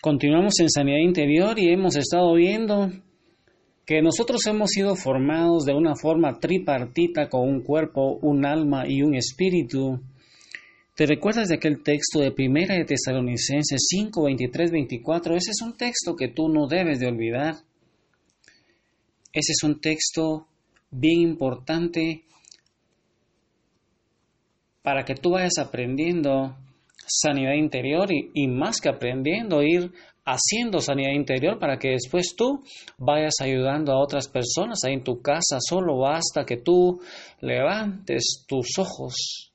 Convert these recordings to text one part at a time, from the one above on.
Continuamos en sanidad interior y hemos estado viendo que nosotros hemos sido formados de una forma tripartita con un cuerpo, un alma y un espíritu. ¿Te recuerdas de aquel texto de Primera de Tesalonicenses 5, 23, 24? Ese es un texto que tú no debes de olvidar. Ese es un texto bien importante para que tú vayas aprendiendo sanidad interior y, más que aprendiendo, ir haciendo sanidad interior para que después tú vayas ayudando a otras personas ahí en tu casa. Solo basta que tú levantes tus ojos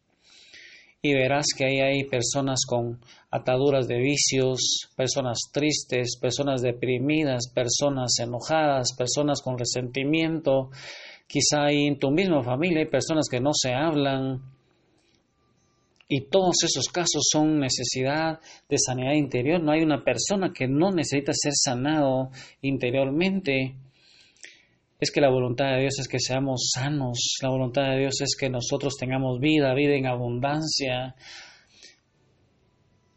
y verás que ahí hay personas con ataduras de vicios, personas tristes, personas deprimidas, personas enojadas, personas con resentimiento. Quizá hay en tu misma familia hay personas que no se hablan, y todos esos casos son necesidad de sanidad interior. No hay una persona que no necesita ser sanado interiormente. Es que la voluntad de Dios es que seamos sanos. La voluntad de Dios es que nosotros tengamos vida, vida en abundancia.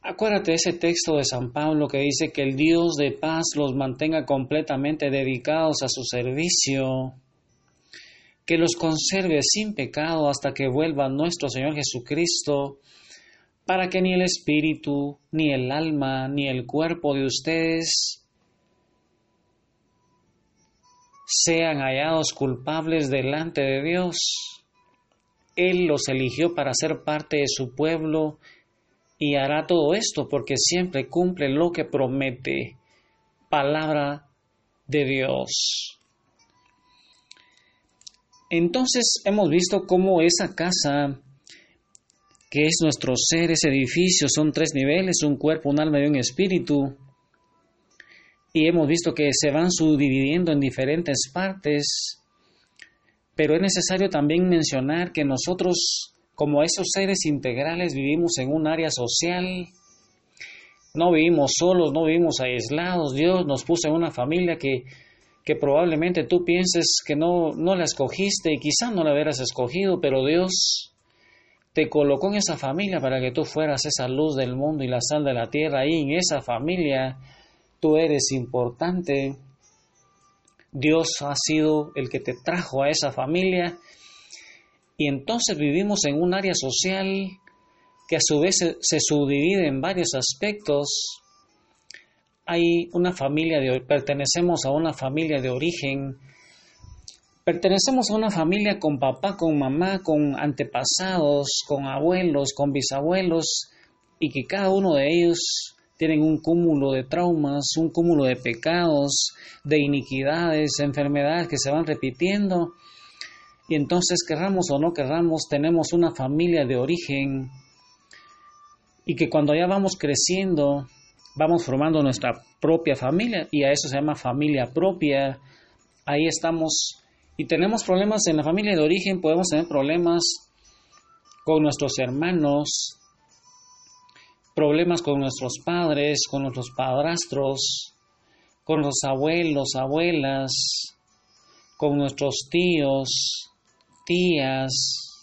Acuérdate de ese texto de San Pablo que dice que el Dios de paz los mantenga completamente dedicados a su servicio que los conserve sin pecado hasta que vuelva nuestro Señor Jesucristo, para que ni el espíritu, ni el alma, ni el cuerpo de ustedes sean hallados culpables delante de Dios. Él los eligió para ser parte de su pueblo y hará todo esto porque siempre cumple lo que promete. Palabra de Dios. Entonces hemos visto cómo esa casa, que es nuestro ser, ese edificio, son tres niveles, un cuerpo, un alma y un espíritu. Y hemos visto que se van subdividiendo en diferentes partes. Pero es necesario también mencionar que nosotros, como esos seres integrales, vivimos en un área social. No vivimos solos, no vivimos aislados. Dios nos puso en una familia que que probablemente tú pienses que no, no la escogiste y quizá no la hubieras escogido, pero Dios te colocó en esa familia para que tú fueras esa luz del mundo y la sal de la tierra. Y en esa familia tú eres importante. Dios ha sido el que te trajo a esa familia. Y entonces vivimos en un área social que a su vez se subdivide en varios aspectos hay una familia de pertenecemos a una familia de origen, pertenecemos a una familia con papá, con mamá, con antepasados, con abuelos, con bisabuelos, y que cada uno de ellos tienen un cúmulo de traumas, un cúmulo de pecados, de iniquidades, enfermedades que se van repitiendo. Y entonces, querramos o no querramos, tenemos una familia de origen y que cuando ya vamos creciendo, vamos formando nuestra propia familia y a eso se llama familia propia. Ahí estamos y tenemos problemas en la familia de origen, podemos tener problemas con nuestros hermanos, problemas con nuestros padres, con nuestros padrastros, con los abuelos, abuelas, con nuestros tíos, tías,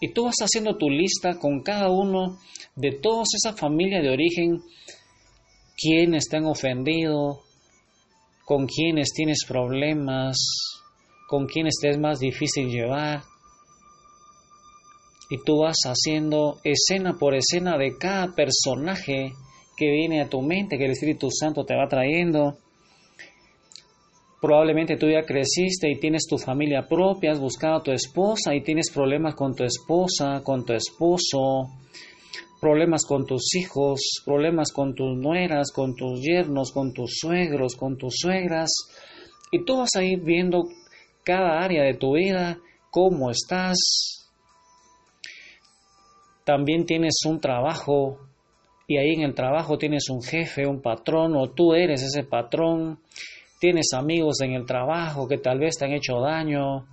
Y tú vas haciendo tu lista con cada uno de toda esa familia de origen, quienes te han ofendido, con quienes tienes problemas, con quienes te es más difícil llevar. Y tú vas haciendo escena por escena de cada personaje que viene a tu mente, que el Espíritu Santo te va trayendo. Probablemente tú ya creciste y tienes tu familia propia, has buscado a tu esposa y tienes problemas con tu esposa, con tu esposo, problemas con tus hijos, problemas con tus nueras, con tus yernos, con tus suegros, con tus suegras. Y tú vas a ir viendo cada área de tu vida, cómo estás. También tienes un trabajo y ahí en el trabajo tienes un jefe, un patrón o tú eres ese patrón tienes amigos en el trabajo que tal vez te han hecho daño,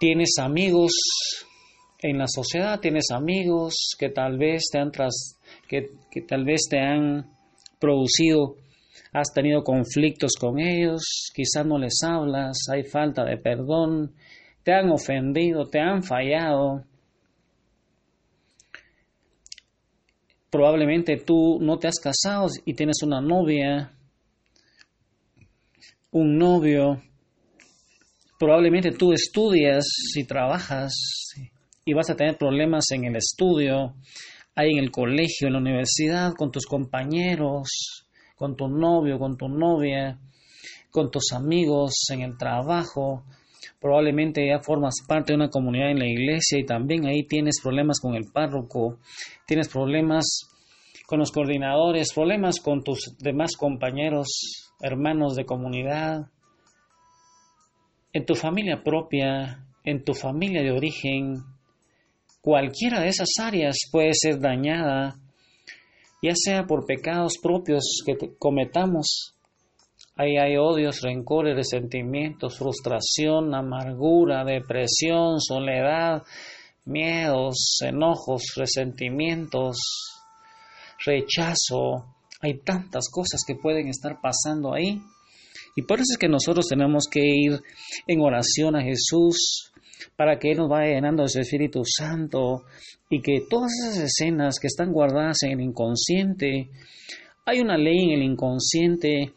tienes amigos en la sociedad, tienes amigos que tal vez te han tras, que, que tal vez te han producido, has tenido conflictos con ellos, quizás no les hablas, hay falta de perdón, te han ofendido, te han fallado. Probablemente tú no te has casado y tienes una novia, un novio. Probablemente tú estudias y trabajas y vas a tener problemas en el estudio, ahí en el colegio, en la universidad, con tus compañeros, con tu novio, con tu novia, con tus amigos, en el trabajo. Probablemente ya formas parte de una comunidad en la iglesia y también ahí tienes problemas con el párroco, tienes problemas con los coordinadores, problemas con tus demás compañeros, hermanos de comunidad, en tu familia propia, en tu familia de origen, cualquiera de esas áreas puede ser dañada, ya sea por pecados propios que cometamos. Ahí hay odios, rencores, resentimientos, frustración, amargura, depresión, soledad, miedos, enojos, resentimientos, rechazo. Hay tantas cosas que pueden estar pasando ahí. Y por eso es que nosotros tenemos que ir en oración a Jesús para que Él nos vaya llenando de su Espíritu Santo y que todas esas escenas que están guardadas en el inconsciente, hay una ley en el inconsciente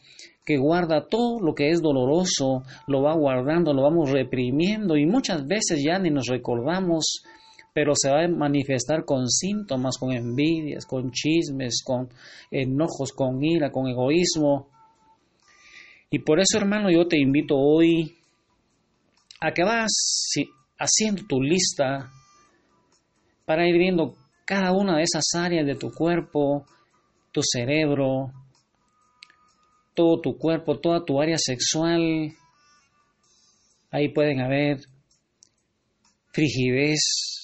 que guarda todo lo que es doloroso, lo va guardando, lo vamos reprimiendo y muchas veces ya ni nos recordamos, pero se va a manifestar con síntomas, con envidias, con chismes, con enojos, con ira, con egoísmo. Y por eso, hermano, yo te invito hoy a que vas haciendo tu lista para ir viendo cada una de esas áreas de tu cuerpo, tu cerebro, todo tu cuerpo, toda tu área sexual. Ahí pueden haber frigidez,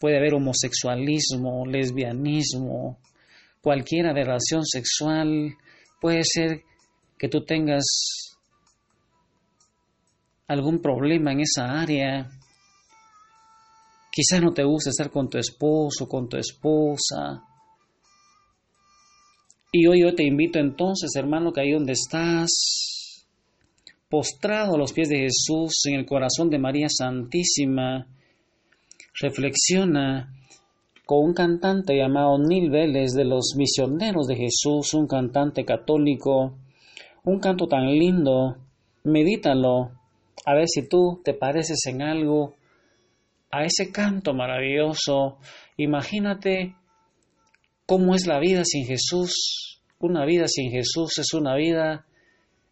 puede haber homosexualismo, lesbianismo, cualquier aberración sexual. Puede ser que tú tengas algún problema en esa área. Quizás no te gusta estar con tu esposo, con tu esposa. Y hoy yo te invito entonces, hermano, que ahí donde estás, postrado a los pies de Jesús, en el corazón de María Santísima, reflexiona con un cantante llamado Nil Vélez de los misioneros de Jesús, un cantante católico, un canto tan lindo, medítalo, a ver si tú te pareces en algo a ese canto maravilloso. Imagínate cómo es la vida sin Jesús. Una vida sin Jesús es una vida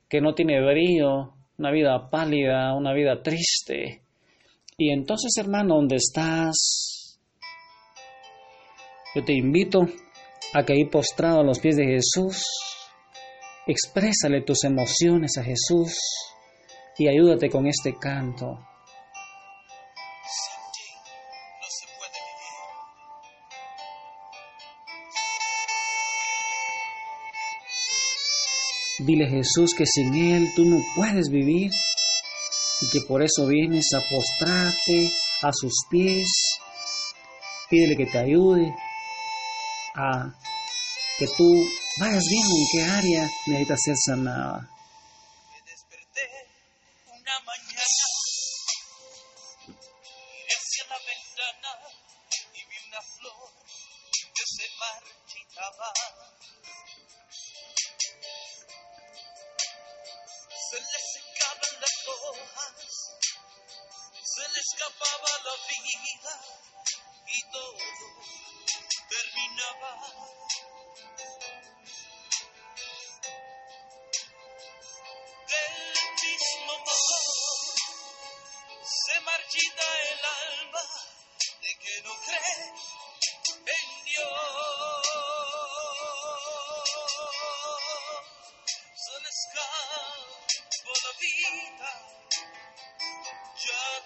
que no tiene brillo, una vida pálida, una vida triste. Y entonces, hermano, ¿dónde estás? Yo te invito a que ahí postrado a los pies de Jesús, exprésale tus emociones a Jesús y ayúdate con este canto. Dile Jesús que sin Él tú no puedes vivir y que por eso vienes a postrarte a sus pies. Pídele que te ayude a que tú vayas viendo en qué área necesitas ser sanada. se le escapaba la vida y todo terminaba. Del mismo modo se marchita el alma de que no cree en Dios. Se le escapó la vida soul.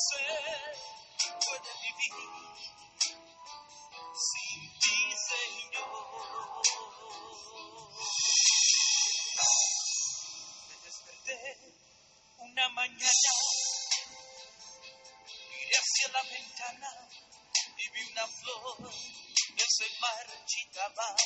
se puede vivir sin ti, Señor. Me desperté una mañana, miré hacia la ventana y vi una flor que se marchitaba.